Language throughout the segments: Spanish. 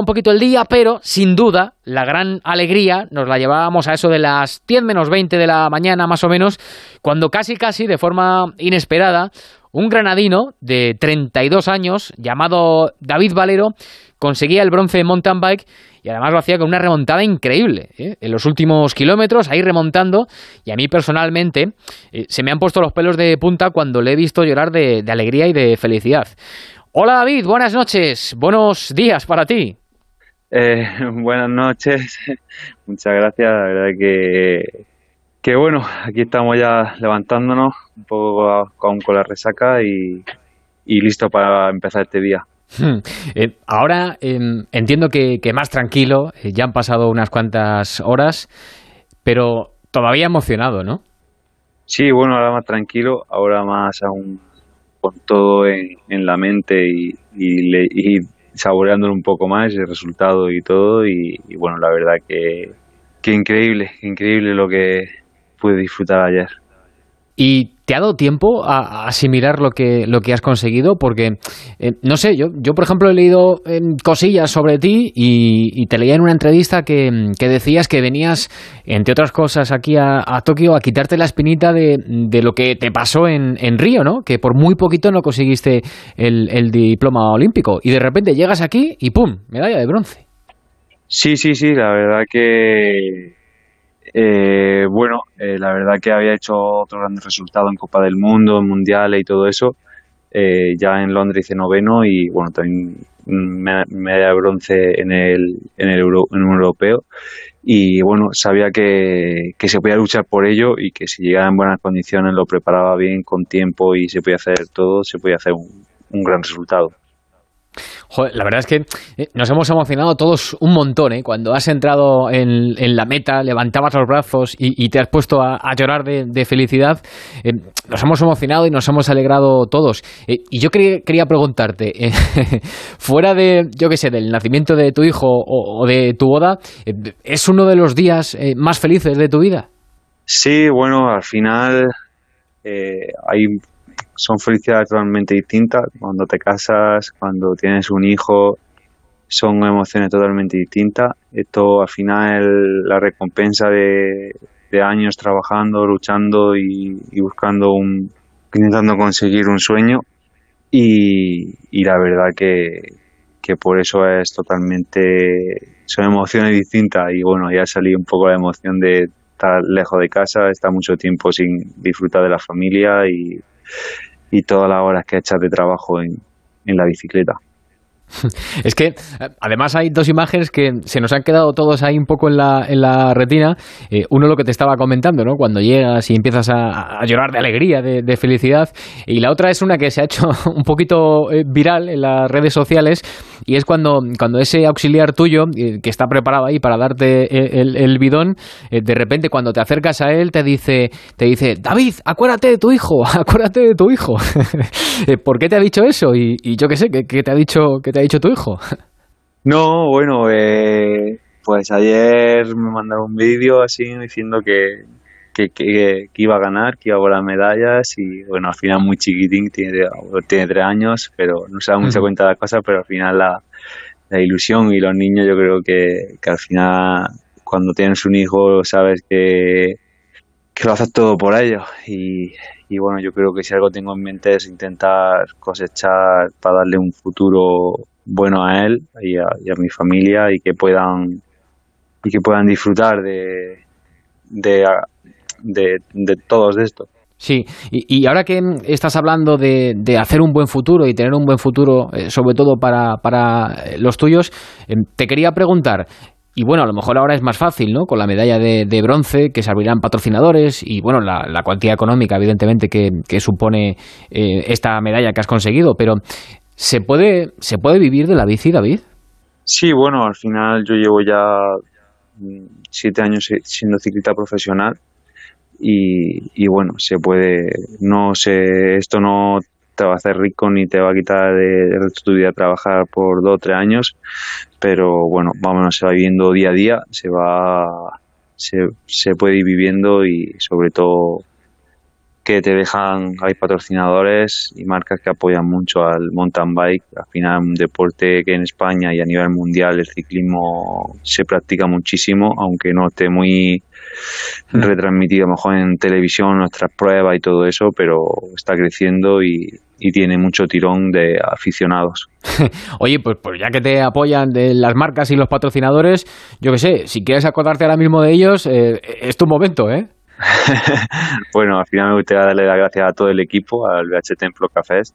un poquito el día, pero sin duda la gran alegría nos la llevábamos a eso de las 10 menos 20 de la mañana más o menos, cuando casi casi de forma inesperada un granadino de 32 años llamado David Valero conseguía el bronce en mountain bike y además lo hacía con una remontada increíble. ¿eh? En los últimos kilómetros, ahí remontando, y a mí personalmente eh, se me han puesto los pelos de punta cuando le he visto llorar de, alegría y de felicidad. Hola David, buenas noches, buenos días para ti. Eh, buenas noches, muchas gracias, la verdad que, que bueno, aquí estamos ya levantándonos un poco con, con la resaca y, y listo para empezar este día. Hmm. Eh, ahora em, entiendo que, más tranquilo, eh, ya han pasado unas cuantas horas, pero todavía emocionado, ¿no? Sí, bueno, ahora más tranquilo, ahora más aún con todo en, la mente y, y, saboreándolo un poco más, el resultado y todo. Y, bueno, la verdad que, que increíble, increíble lo que pude disfrutar ayer. Y ¿Te ha dado tiempo a, asimilar lo que, lo que has conseguido? Porque, eh, no sé, yo, yo por ejemplo he leído em, cosillas sobre ti y, te leía en una entrevista que, decías que venías, entre otras cosas, aquí a, Tokio a quitarte la espinita de, lo que te pasó en, en, Río, ¿no? Que por muy poquito no conseguiste el, el diploma olímpico y de repente llegas aquí y ¡pum! Medalla de bronce. Sí, sí, sí, la verdad que eh, bueno, eh, la verdad que había hecho otro gran resultado en Copa del Mundo, en Mundiales y todo eso. Eh, ya en Londres hice noveno y bueno, también medalla de bronce en el, en el en europeo. Y bueno, sabía que, que se podía luchar por ello y que si llegaba en buenas condiciones, lo preparaba bien, con tiempo y se podía hacer todo, se podía hacer un gran resultado la verdad es que eh, nos hemos emocionado todos un montón, ¿eh? Cuando has entrado en, la meta, levantabas los brazos y, te has puesto a, llorar de, felicidad, eh, nos hemos emocionado y nos hemos alegrado todos. Eh, y yo quería, preguntarte, fuera de, yo qué sé, del nacimiento de tu hijo o, de tu boda, ¿es uno de los días más felices de tu vida? Sí, bueno, al final hay son felicidades totalmente distintas. Cuando te casas, cuando tienes un hijo, son emociones totalmente distintas. Esto al final es la recompensa de, años trabajando, luchando y, buscando un, intentando conseguir un sueño. Y, la verdad que, que por eso es totalmente, son emociones distintas y bueno, ya salí un poco la emoción de estar lejos de casa, estar mucho tiempo sin disfrutar de la familia y, y todas las horas que echas de trabajo en, en la bicicleta. Es que además hay dos imágenes que se nos han quedado todos ahí un poco en la, en la retina. Eh, uno lo que te estaba comentando, ¿no? Cuando llegas y empiezas a, llorar de alegría, de, felicidad. Y la otra es una que se ha hecho un poquito eh, viral en las redes sociales y es cuando, cuando ese auxiliar tuyo, eh, que está preparado ahí para darte el, bidón, de repente cuando te acercas a él te dice, te dice, David, acuérdate de tu hijo, acuérdate de tu hijo. ¿Por qué te ha dicho eso? Y, yo qué sé, ¿qué, te ha dicho? ¿Qué te ha dicho tu hijo? No, bueno, eh, pues ayer me mandaron un vídeo así diciendo que, que, iba a ganar, que iba a ganar medallas y bueno, al final muy chiquitín, tiene, tiene tres años, pero no se da mucha cuenta de las cosas, pero al final la, ilusión y los niños yo creo que, que al final cuando tienes un hijo sabes que, que lo haces todo por ellos y, y bueno, yo creo que si algo tengo en mente es intentar cosechar para darle un futuro bueno a él y a, mi familia y que puedan y que puedan disfrutar de de, de, todos esto. Sí, y, ahora que estás hablando de, de, hacer un buen futuro y tener un buen futuro, eh, sobre todo para, para los tuyos, eh, te quería preguntar, y bueno, a lo mejor ahora es más fácil, ¿no? Con la medalla de, bronce que se abrirán patrocinadores y bueno, la, la cuantía económica, evidentemente, que, supone eh, esta medalla que has conseguido. Pero, ¿se puede, ¿se puede vivir de la bici, David? Sí, bueno, al final yo llevo ya mm, siete años siendo ciclista profesional y, y bueno, se puede, no sé, esto no te va a hacer rico ni te va a quitar de, tu vida trabajar por dos o tres años, pero bueno, vámonos, se va viviendo día a día, se va, se, se puede ir viviendo y sobre todo que te dejan, hay patrocinadores y marcas que apoyan mucho al mountain bike. Al final, un deporte que en España y a nivel mundial el ciclismo se practica muchísimo, aunque no esté muy mm. retransmitido a lo mejor en televisión nuestras pruebas y todo eso, pero está creciendo y, tiene mucho tirón de aficionados. Oye, pues, pues ya que te apoyan de las marcas y los patrocinadores, yo qué sé, si quieres acordarte ahora mismo de ellos, eh, es tu momento, ¿eh? bueno, al final me gustaría darle las gracias a todo el equipo, al BH Templo Cafés.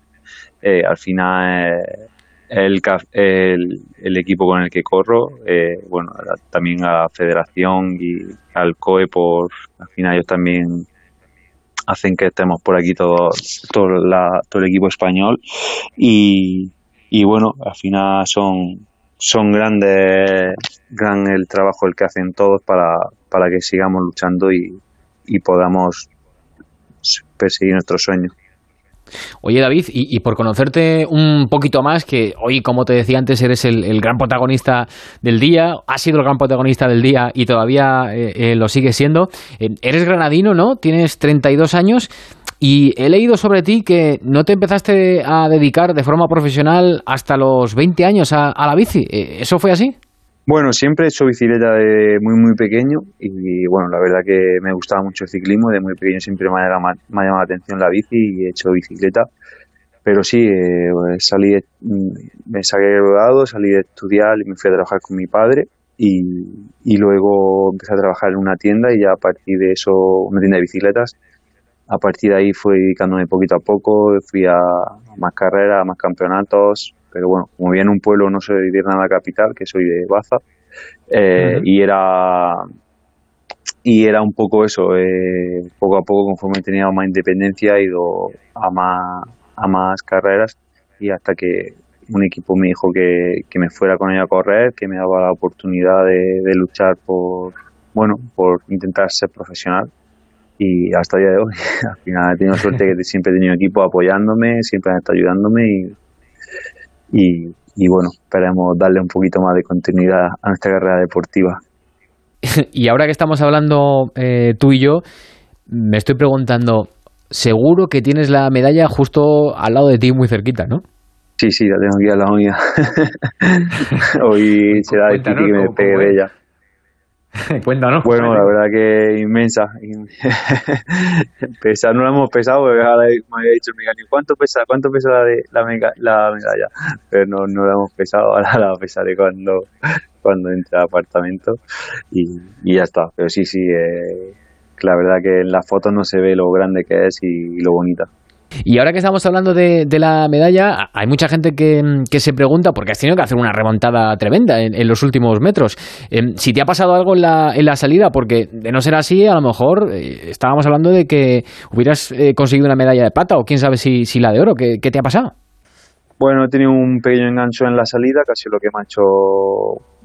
Eh, al final, eh, el, el, equipo con el que corro, eh, bueno, también a la federación y al COE, por al final ellos también hacen que estemos por aquí todo, todo, todo el equipo español. Y, y bueno, al final son, son grandes, gran el trabajo el que hacen todos para, para que sigamos luchando y, y podamos perseguir nuestros sueños. Oye David, y, por conocerte un poquito más, que hoy, como te decía antes, eres el, gran protagonista del día, has sido el gran protagonista del día y todavía eh, eh, lo sigues siendo. Eh, eres granadino, ¿no? Tienes 32 años y he leído sobre ti que no te empezaste a dedicar de forma profesional hasta los 20 años a la bici. ¿Eso fue así? Bueno, siempre he hecho bicicleta de muy, muy pequeño y bueno, la verdad que me gustaba mucho el ciclismo, de muy pequeño siempre me ha llamado, la atención la bici y he hecho bicicleta. Pero sí, eh, pues salí, me saqué graduado, salí de estudiar y me fui a trabajar con mi padre y, y luego empecé a trabajar en una tienda y ya a partir de eso, una tienda de bicicletas, a partir de ahí fui dedicándome poquito a poco, fui a más carreras, a más campeonatos, pero bueno, como viene un pueblo no soy de nada capital, que soy de Baza, eh, y era y era un poco eso, eh, poco a poco conforme tenía más independencia he ido a más, a más carreras y hasta que un equipo me dijo que, que me fuera con ella a correr, que me daba la oportunidad de, de luchar por, bueno, por intentar ser profesional y hasta el día de hoy. Al final he tenido suerte que siempre he tenido equipo apoyándome, siempre han estado ayudándome y, y, bueno, esperemos darle un poquito más de continuidad a nuestra carrera deportiva. y ahora que estamos hablando eh, tú y yo, me estoy preguntando, seguro que tienes la medalla justo al lado de ti, muy cerquita, ¿no? Sí, sí, la tengo aquí a la mía. Hoy será difícil que me pegue de ella. Cuéntanos. Bueno, la verdad que inmensa. pesa, no la hemos pesado, porque me había dicho Miguel, ¿cuánto pesa, cuánto pesa la, de, la, medalla? Pero no, no la hemos pesado, ahora la pesaré cuando, cuando entre al apartamento y, y ya está. Pero sí, sí, eh, la verdad que en las fotos no se ve lo grande que es y lo bonita. Y ahora que estamos hablando de, la medalla, hay mucha gente que, se pregunta, porque has tenido que hacer una remontada tremenda en, los últimos metros, em, si te ha pasado algo en la, en la, salida, porque de no ser así, a lo mejor eh, estábamos hablando de que hubieras eh, conseguido una medalla de plata o quién sabe si, si la de oro. ¿Qué, te ha pasado? Bueno, he tenido un pequeño engancho en la salida, casi lo que me ha hecho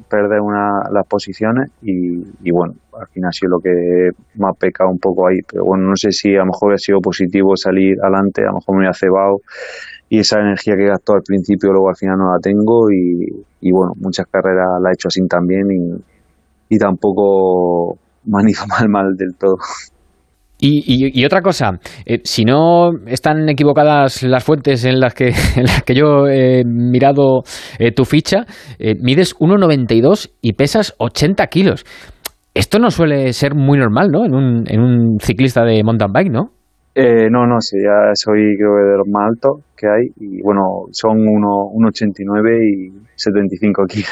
perder una, las posiciones y, bueno, al final ha sido lo que me ha pecado un poco ahí, pero bueno, no sé si a lo mejor ha sido positivo salir adelante, a lo mejor me ha cebado y esa energía que gastó al principio luego al final no la tengo y, bueno, muchas carreras la he hecho así también y, y tampoco me han ido mal mal del todo. Y, otra cosa, eh, si no están equivocadas las fuentes en las que, en las que yo he mirado eh, tu ficha, eh, mides 1,92 y pesas 80 kilos. Esto no suele ser muy normal, ¿no? En un, en un ciclista de mountain bike, ¿no? Eh, no, no, sí, ya soy creo que de los más altos que hay y bueno, son 1,89 y 75 kilos.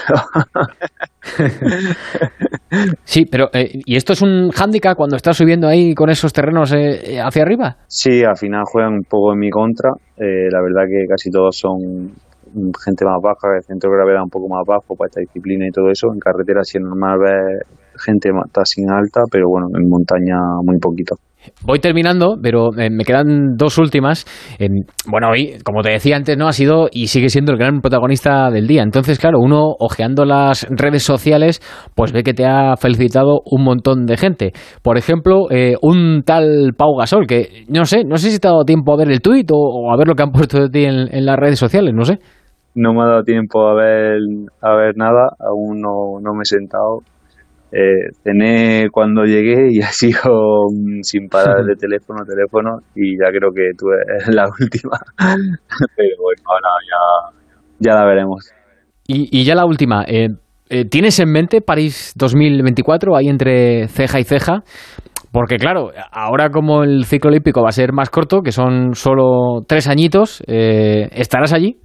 sí, pero eh, ¿y esto es un hándicap cuando estás subiendo ahí con esos terrenos eh, hacia arriba? Sí, al final juegan un poco en mi contra. la verdad que casi todos son gente más baja, el centro de gravedad un poco más bajo para esta disciplina y todo eso. En carretera sí es normal ver gente más sin alta, pero bueno, en montaña muy poquito. Voy terminando, pero eh, me quedan dos últimas. bueno, hoy, como te decía antes, no ha sido y sigue siendo el gran protagonista del día. Entonces, claro, uno ojeando las redes sociales, pues ve que te ha felicitado un montón de gente. Por ejemplo, eh, un tal Pau Gasol, que no sé, no sé si te ha dado tiempo a ver el tuit o, a ver lo que han puesto de ti en, las redes sociales, no sé. No me ha dado tiempo a ver, a ver nada, aún no, no me he sentado eh, cené cuando llegué y ha sido sin parar de teléfono, teléfono y ya creo que tú eres la última. Pero bueno, ahora ya, ya la veremos. Y, ya la última, eh, eh, ¿tienes en mente París 2024 ahí entre ceja y ceja? Porque claro, ahora como el ciclo olímpico va a ser más corto, que son solo tres añitos, ¿estarás allí?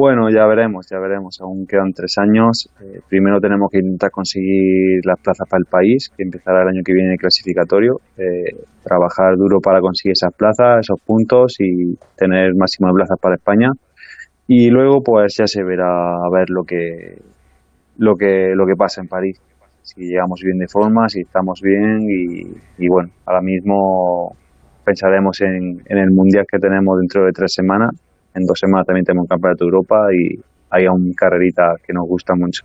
Bueno, ya veremos, ya veremos. Aún quedan tres años. Eh, primero tenemos que intentar conseguir las plazas para el país, que empezará el año que viene el clasificatorio. Eh, trabajar duro para conseguir esas plazas, esos puntos y tener máximas plazas para España. Y luego, pues ya se verá a ver lo que lo que lo que pasa en París. Si llegamos bien de forma, si estamos bien y, bueno, ahora mismo pensaremos en, en el mundial que tenemos dentro de tres semanas en dos semanas también tenemos un campeonato de Europa y hay un carrerita que nos gusta mucho.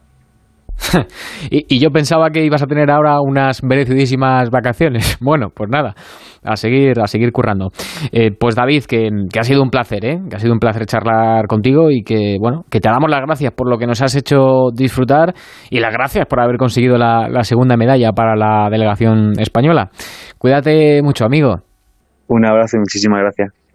y, yo pensaba que ibas a tener ahora unas merecidísimas vacaciones. Bueno, pues nada, a seguir, a seguir currando. Eh, pues David, que, ha sido un placer, ¿eh? que ha sido un placer charlar contigo y que bueno, que te damos las gracias por lo que nos has hecho disfrutar y las gracias por haber conseguido la, la segunda medalla para la delegación española. Cuídate mucho, amigo. Un abrazo y muchísimas gracias.